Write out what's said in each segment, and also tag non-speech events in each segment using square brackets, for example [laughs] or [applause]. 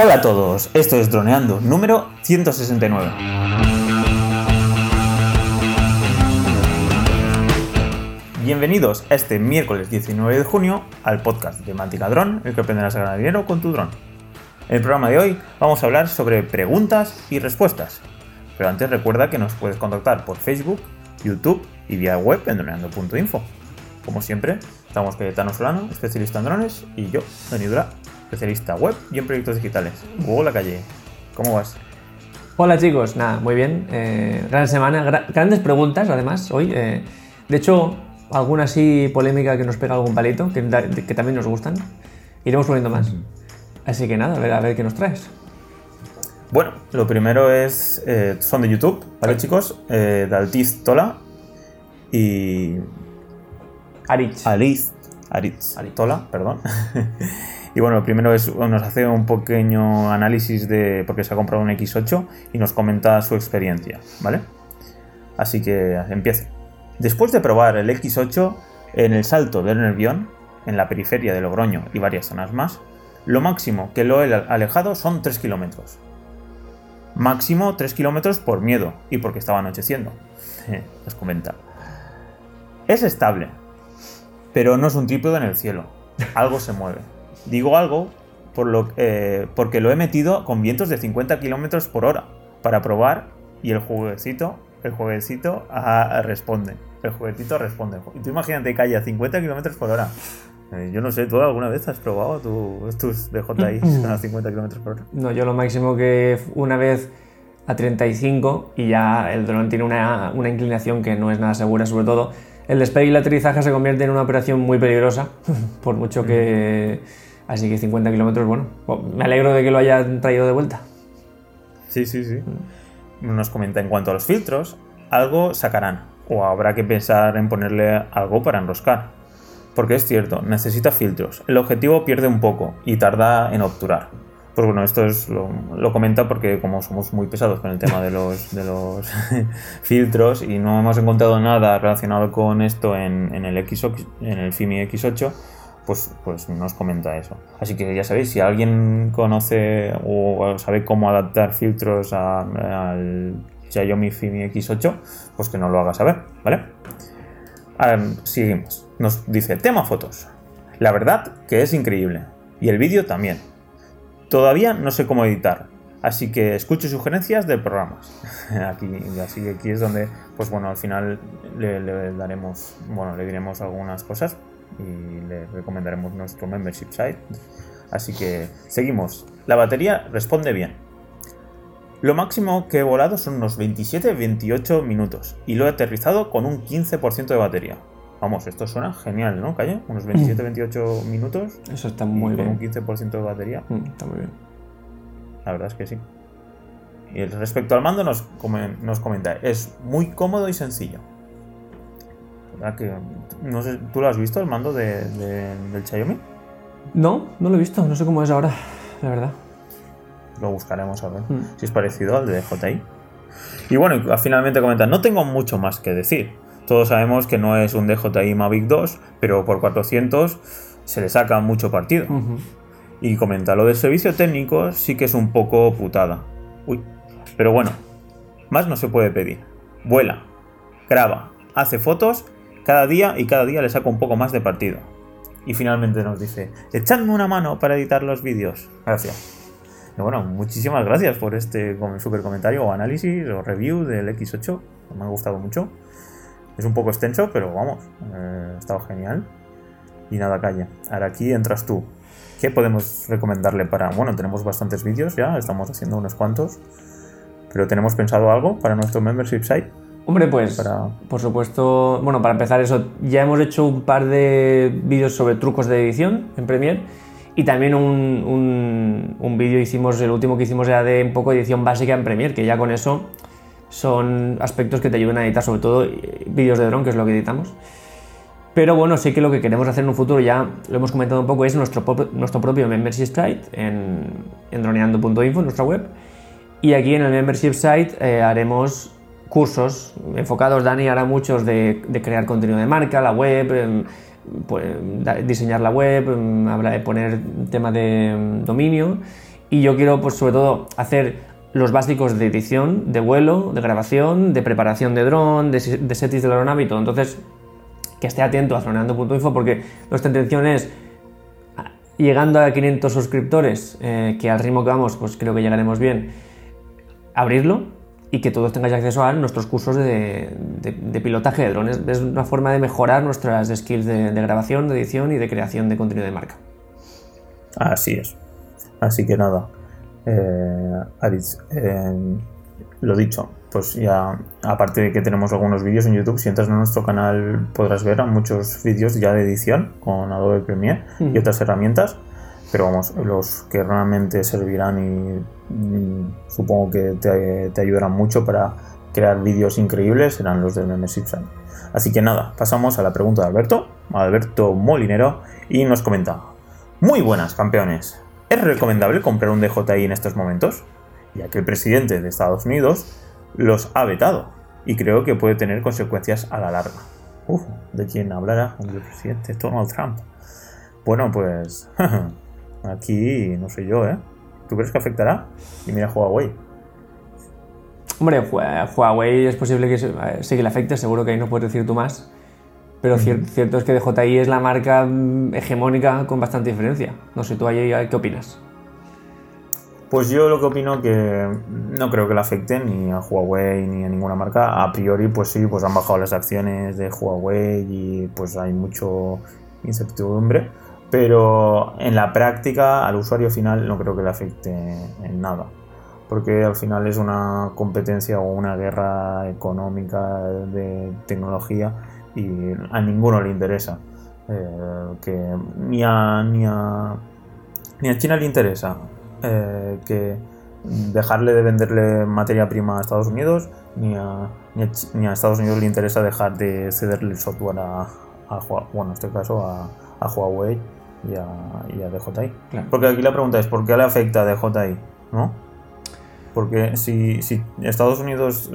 Hola a todos, esto es Droneando, número 169. Bienvenidos a este miércoles 19 de junio al podcast de Mática Drone, el que aprenderás a ganar dinero con tu dron. En el programa de hoy vamos a hablar sobre preguntas y respuestas. Pero antes recuerda que nos puedes contactar por Facebook, YouTube y vía web en droneando.info. Como siempre, estamos Cayetano Solano, especialista en drones, y yo, Dani Dura, especialista web y en proyectos digitales. Hugo La Calle, ¿cómo vas? Hola chicos, nada, muy bien. Eh, gran semana, gra- grandes preguntas además hoy. eh, de hecho, alguna así polémica que nos pega algún palito, que, que también nos gustan. Iremos poniendo más. Así que nada, a ver, a ver qué nos traes. Bueno, lo primero es. eh, son de YouTube, ¿vale, chicos? Eh, de Altiz Tola y. Arich. Aliz. Aritz. Tola, perdón. [laughs] y bueno, primero es. Nos hace un pequeño análisis de. Porque se ha comprado un X8 y nos comenta su experiencia, ¿vale? Así que empieza. Después de probar el X8 en el salto del Nervión, en la periferia de Logroño y varias zonas más, lo máximo que lo he alejado son 3 kilómetros. Máximo 3 kilómetros por miedo y porque estaba anocheciendo. [laughs] Os comenta. Es estable, pero no es un trípode en el cielo. Algo se mueve. Digo algo por lo, eh, porque lo he metido con vientos de 50 kilómetros por hora para probar y el jueguecito, el jueguecito ah, responde. El juguetito responde. Y tú imagínate que haya 50 kilómetros por hora. Eh, yo no sé, ¿tú alguna vez has probado tu- tus DJI a 50 kilómetros por hora? No, yo lo máximo que una vez a 35 y ya el dron tiene una, una inclinación que no es nada segura, sobre todo el despegue y el aterrizaje se convierte en una operación muy peligrosa, [laughs] por mucho que... Así que 50 kilómetros, bueno, bo- me alegro de que lo hayan traído de vuelta. Sí, sí, sí. Nos comenta en cuanto a los filtros, algo sacarán, o habrá que pensar en ponerle algo para enroscar. Porque es cierto, necesita filtros. El objetivo pierde un poco y tarda en obturar. Pues bueno, esto es lo, lo comenta porque como somos muy pesados con el tema de los, de los [laughs] filtros y no hemos encontrado nada relacionado con esto en, en el, X8 en el FIMI X8, pues, pues nos comenta eso. Así que ya sabéis, si alguien conoce o sabe cómo adaptar filtros a- al Xiaomi FIMI X8, pues que nos lo haga saber, ¿vale? Ahora, seguimos. Nos dice, tema fotos. La verdad que es increíble. Y el vídeo también. Todavía no sé cómo editar. Así que escucho sugerencias de programas. [laughs] Aquí, así que aquí es donde, pues bueno, al final le, le daremos, bueno, le diremos algunas cosas y le recomendaremos nuestro membership site. Así que seguimos. La batería responde bien. Lo máximo que he volado son unos 27-28 minutos y lo he aterrizado con un 15% de batería. Vamos, esto suena genial, ¿no, Calle? Unos 27-28 minutos Eso está y muy con un bien. 15% de batería. Mm, Está muy bien. La verdad es que sí. Y respecto al mando nos, nos comenta, es muy cómodo y sencillo. ¿Verdad que, no sé, ¿Tú lo has visto, el mando de- de- del Xiaomi? No, no lo he visto, no sé cómo es ahora, la verdad. Lo buscaremos a ver Mm. si es parecido al de DJI. Y bueno, finalmente comenta, no tengo mucho más que decir. Todos sabemos que no es un DJI Mavic 2, pero por 400 se le saca mucho partido. Y comenta, lo del servicio técnico sí que es un poco putada. Uy. Pero bueno, más no se puede pedir. Vuela, graba, hace fotos cada día y cada día le saca un poco más de partido. Y finalmente nos dice, echadme una mano para editar los vídeos. Gracias. Y bueno, muchísimas gracias por este super comentario o análisis o review del X8. Me ha gustado mucho. Es un poco extenso, pero vamos, eh, ha estado genial. Y nada, calla. Ahora aquí entras tú. ¿Qué podemos recomendarle para.? Bueno, tenemos bastantes vídeos ya, estamos haciendo unos cuantos. Pero tenemos pensado algo para nuestro membership site. Hombre, pues, Para- por supuesto, bueno, para empezar eso, ya hemos hecho un par de vídeos sobre trucos de edición en Premiere y también un, un, un vídeo hicimos, el último que hicimos era de un poco edición básica en Premiere, que ya con eso son aspectos que te ayudan a editar, sobre todo eh, vídeos de dron, que es lo que editamos. Pero bueno, sí que lo que queremos hacer en un futuro, ya lo hemos comentado un poco, es nuestro, propio- nuestro propio membership site en, en droneando.info, nuestra web. Y aquí en el membership site eh, haremos cursos enfocados, Dani hará muchos de, crear contenido de marca, la web, em, pues, diseñar la web, em, de poner tema de em, dominio y yo quiero, pues sobre todo, hacer los básicos de edición, de vuelo, de grabación, de preparación de dron, de, de de la aeronave. Entonces, que esté atento a zoneando.info porque nuestra intención es, llegando a 500 suscriptores, eh, que al ritmo que vamos, pues creo que llegaremos bien, abrirlo y que todos tengáis acceso a nuestros cursos de, pilotaje de drones. Es una forma de mejorar nuestras skills de, grabación, de edición y de creación de contenido de marca. Así es. Así que nada, eh, eh, lo dicho, pues ya, aparte de que tenemos algunos vídeos en YouTube, si entras en nuestro canal podrás ver muchos vídeos ya de edición con Adobe Premiere y otras herramientas. Pero vamos, los que realmente servirán y mm, supongo que te, ayudarán mucho para crear vídeos increíbles serán los Membership Site. Así que nada, pasamos a la pregunta de Alberto, Alberto Molinero, y nos comenta: Muy buenas, campeones. ¿Es recomendable comprar un DJI en estos momentos? Ya que el presidente de Estados Unidos los ha vetado y creo que puede tener consecuencias a la larga. Uf, ¿de quién hablará? El presidente Donald Trump. Bueno, pues [laughs] aquí no sé yo, ¿eh? ¿Tú crees que afectará? Y mira Huawei. Hombre, Huawei es posible que sí que le afecte, seguro que ahí no puedes decir tú más. Pero cierto es que DJI es la marca mm, hegemónica con bastante diferencia. No sé, tú ahí, ¿qué opinas? Pues yo lo que opino que no creo que le afecte ni a Huawei ni a ninguna marca. A priori, pues sí, pues han bajado las acciones de Huawei y pues hay mucho incertidumbre. Pero en la práctica, al usuario final no creo que le afecte en nada. Porque al final es una competencia o una guerra económica de tecnología y a ninguno le interesa. Eh, que ni a, ni a, ni a China le interesa eh, que dejarle de venderle materia prima a Estados Unidos, ni a, ni a, Estados Unidos le interesa dejar de cederle el software a, a bueno, en este caso a, a Huawei y a, y a DJI. Porque aquí la pregunta es, ¿por qué le afecta a DJI? ¿No? Porque si, si Estados Unidos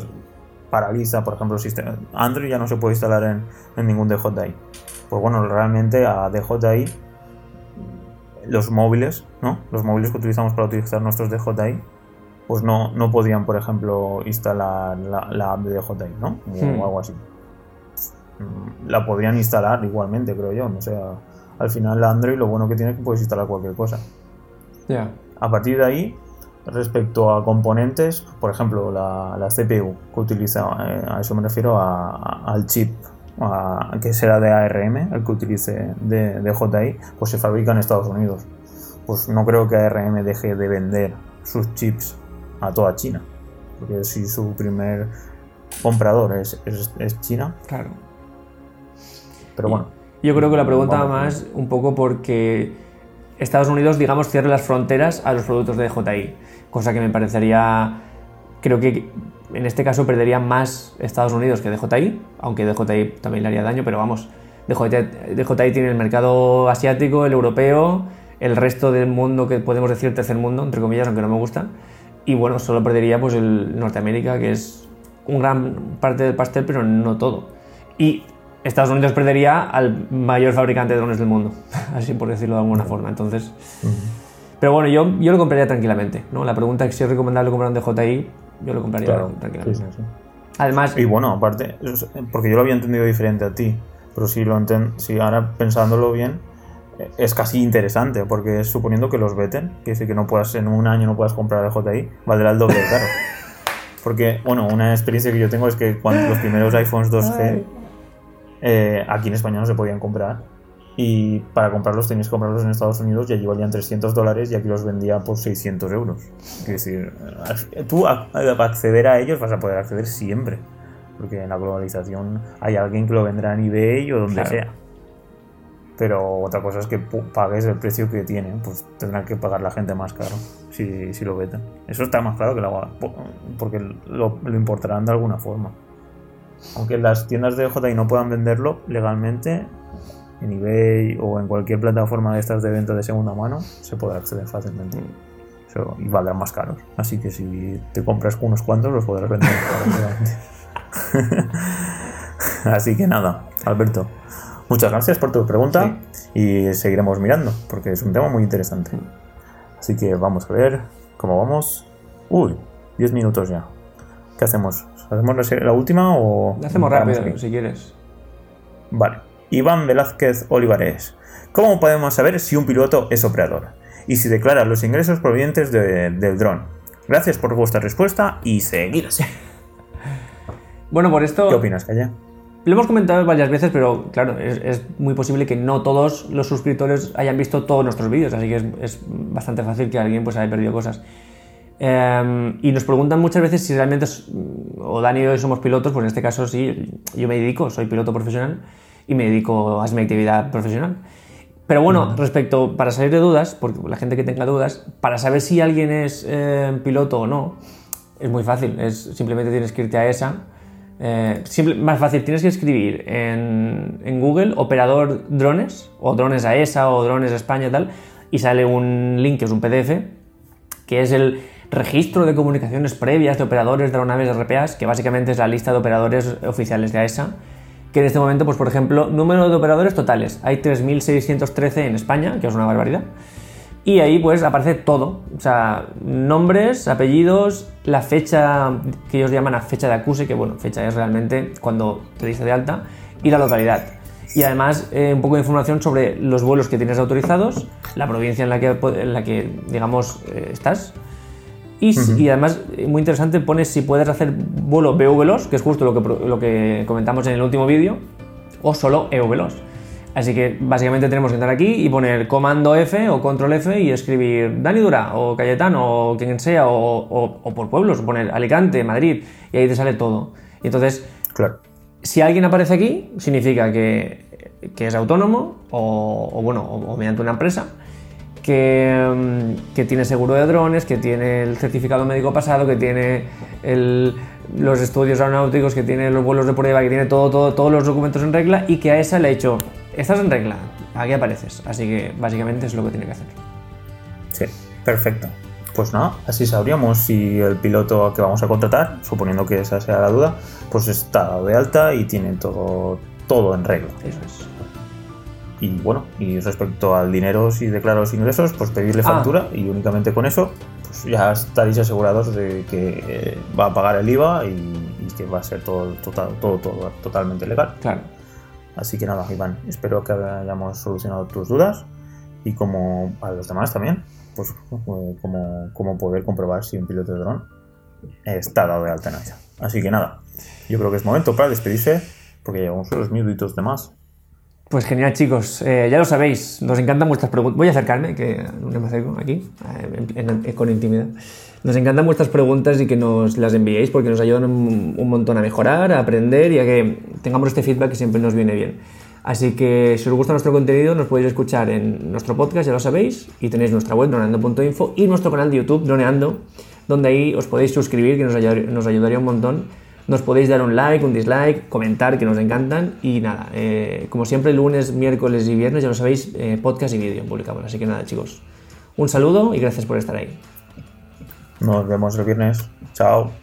paraliza, por ejemplo, sistema, Android ya no se puede instalar en, en ningún DJI. Pues bueno, realmente a DJI los móviles, ¿no? Los móviles que utilizamos para utilizar nuestros DJI, pues no, no podían, por ejemplo, instalar la, app de DJI, ¿no? O, hmm. algo así. La podrían instalar igualmente, creo yo. O sea, al final Android lo bueno que tiene es que puedes instalar cualquier cosa. Ya. A partir de ahí, respecto a componentes, por ejemplo, la, la CPU que utiliza, eh, a eso me refiero al chip que será de ARM, el que utilice de, de pues se fabrica en Estados Unidos. Pues no creo que ARM deje de vender sus chips a toda China, porque si su primer comprador es, es, China. Claro. Pero bueno. Yo creo que la pregunta va más un poco porque Estados Unidos, digamos, cierre las fronteras a los productos de DJI, cosa que me parecería, creo que en este caso perdería más Estados Unidos que DJI, aunque DJI también le haría daño, pero vamos, DJI, tiene el mercado asiático, el europeo, el resto del mundo que podemos decir tercer mundo, entre comillas, aunque no me gusta, y bueno, solo perdería pues el Norteamérica, que es un gran parte del pastel, pero no todo. Y Estados Unidos perdería al mayor fabricante de drones del mundo, [laughs] así por decirlo de alguna forma. Entonces, pero bueno, yo, yo lo compraría tranquilamente. ¿no? La pregunta es si es recomendable comprar un DJI, yo lo compraría tranquilamente. Además. Y bueno, aparte, porque yo lo había entendido diferente a ti, pero si lo si ahora pensándolo bien, es casi interesante, porque suponiendo que los veten, que decir que no puedas, en un año no puedas comprar DJI, valdrá el doble caro. [laughs] Porque, bueno, una experiencia que yo tengo es que cuando los primeros iPhones 2G eh, aquí en España no se podían comprar y para comprarlos tenías que comprarlos en Estados Unidos y allí valían 300 dólares y aquí los vendía por 600 euros. Es decir, tú a, acceder a ellos vas a poder acceder siempre, porque en la globalización hay alguien que lo vendrá en eBay o donde sea. Pero otra cosa es que pagues el precio que tienen, pues tendrán que pagar la gente más caro si, si lo veten. Eso está más claro que la porque lo, lo importarán de alguna forma. Aunque las tiendas de JI no puedan venderlo legalmente, en eBay o en cualquier plataforma de estas de venta de segunda mano se podrá acceder fácilmente. y valdrán más caros. Así que si te compras unos cuantos los podrás vender [laughs] Así que nada, Alberto. Muchas gracias por tu pregunta y seguiremos mirando porque es un tema muy interesante. Así que vamos a ver cómo vamos. Uy, 10 minutos ya. ¿Qué hacemos? ¿Hacemos la última o.? La hacemos rápido, si quieres. Vale. Iván Velázquez Olivares. ¿Cómo podemos saber si un piloto es operador? Y si declara los ingresos provenientes del dron. Gracias por vuestra respuesta y seguid así. [laughs] bueno, por esto. ¿Qué opinas, Calle? Lo hemos comentado varias veces, pero claro, es, muy posible que no todos los suscriptores hayan visto todos nuestros vídeos, así que es, bastante fácil que alguien pues haya perdido cosas. Em, y nos preguntan muchas veces si realmente, o Dani y yo somos pilotos, pues en este caso sí, yo me dedico, soy piloto profesional y me dedico a mi actividad profesional. Pero bueno, respecto, para salir de dudas, porque la gente que tenga dudas, para saber si alguien es eh, piloto o no, es muy fácil, es, simplemente tienes que irte a esa. Eh, más fácil, tienes que escribir en, en, Google operador drones, o drones a ESA, o drones a España y tal, y sale un link que es un PDF, que es el registro de comunicaciones previas de operadores de aeronaves RPAs, que básicamente es la lista de operadores oficiales de AESA que en este momento, pues por ejemplo, número de operadores totales. Hay 3.613 en España, que es una barbaridad. Y ahí pues aparece todo, o sea, nombres, apellidos, la fecha que ellos llaman a fecha de acuse, que bueno, fecha es realmente cuando te dice de alta, y la localidad. Y además eh, un poco de información sobre los vuelos que tienes autorizados, la provincia en la que, en la que digamos, eh, estás, y, además, eh, muy interesante, pones si puedes hacer vuelo BU veloz, que es justo lo que, lo que comentamos en el último vídeo, o solo EU veloz. Así que básicamente tenemos que entrar aquí y poner comando F o control F y escribir Dani Dura o Cayetano o quien sea o, o, por pueblos, poner Alicante, Madrid y ahí te sale todo. Y entonces, claro. si alguien aparece aquí, significa que, que es autónomo o, bueno, o mediante una empresa Mm, que, tiene seguro de drones, que tiene el certificado médico pasado, que tiene los estudios aeronáuticos, que tiene los vuelos de prueba, que tiene todo, todo, todos los documentos en regla y que a esa le ha hecho, estás en regla, aquí apareces. Así que básicamente es lo que tiene que hacer. Sí, perfecto. Pues nada, así sabríamos si el piloto que vamos a contratar, suponiendo que esa sea la duda, pues está de alta y tiene todo, todo en regla. Eso es. Y bueno, y respecto al dinero, si declaro los ingresos, pues pedirle ah. factura y únicamente con eso, pues ya estaréis asegurados de que eh, va a pagar el IVA y, que va a ser todo, total, todo, todo totalmente legal. Claro. Así que nada, Iván, espero que hayamos solucionado tus dudas y como a los demás también, pues eh, como, como poder comprobar si un piloto de dron está dado de alta en. Así que nada, yo creo que es momento para despedirse porque llevamos unos minutitos de más. Pues genial, chicos. Eh, ya lo sabéis, nos encantan vuestras preguntas. Voy a acercarme, que me acerco aquí, eh, con intimidad. Nos encantan vuestras preguntas y que nos las enviéis porque nos ayudan un, montón a mejorar, a aprender y a que tengamos este feedback que siempre nos viene bien. Así que si os gusta nuestro contenido, nos podéis escuchar en nuestro podcast, ya lo sabéis, y tenéis nuestra web, droneando.info, y nuestro canal de YouTube, Droneando, donde ahí os podéis suscribir, que nos, nos ayudaría un montón nos podéis dar un like, un dislike, comentar, que nos encantan. Y nada, eh, como siempre, lunes, miércoles y viernes, ya lo sabéis, eh, podcast y vídeo publicamos. Así que nada, chicos, un saludo y gracias por estar ahí. Nos vemos el viernes. Chao.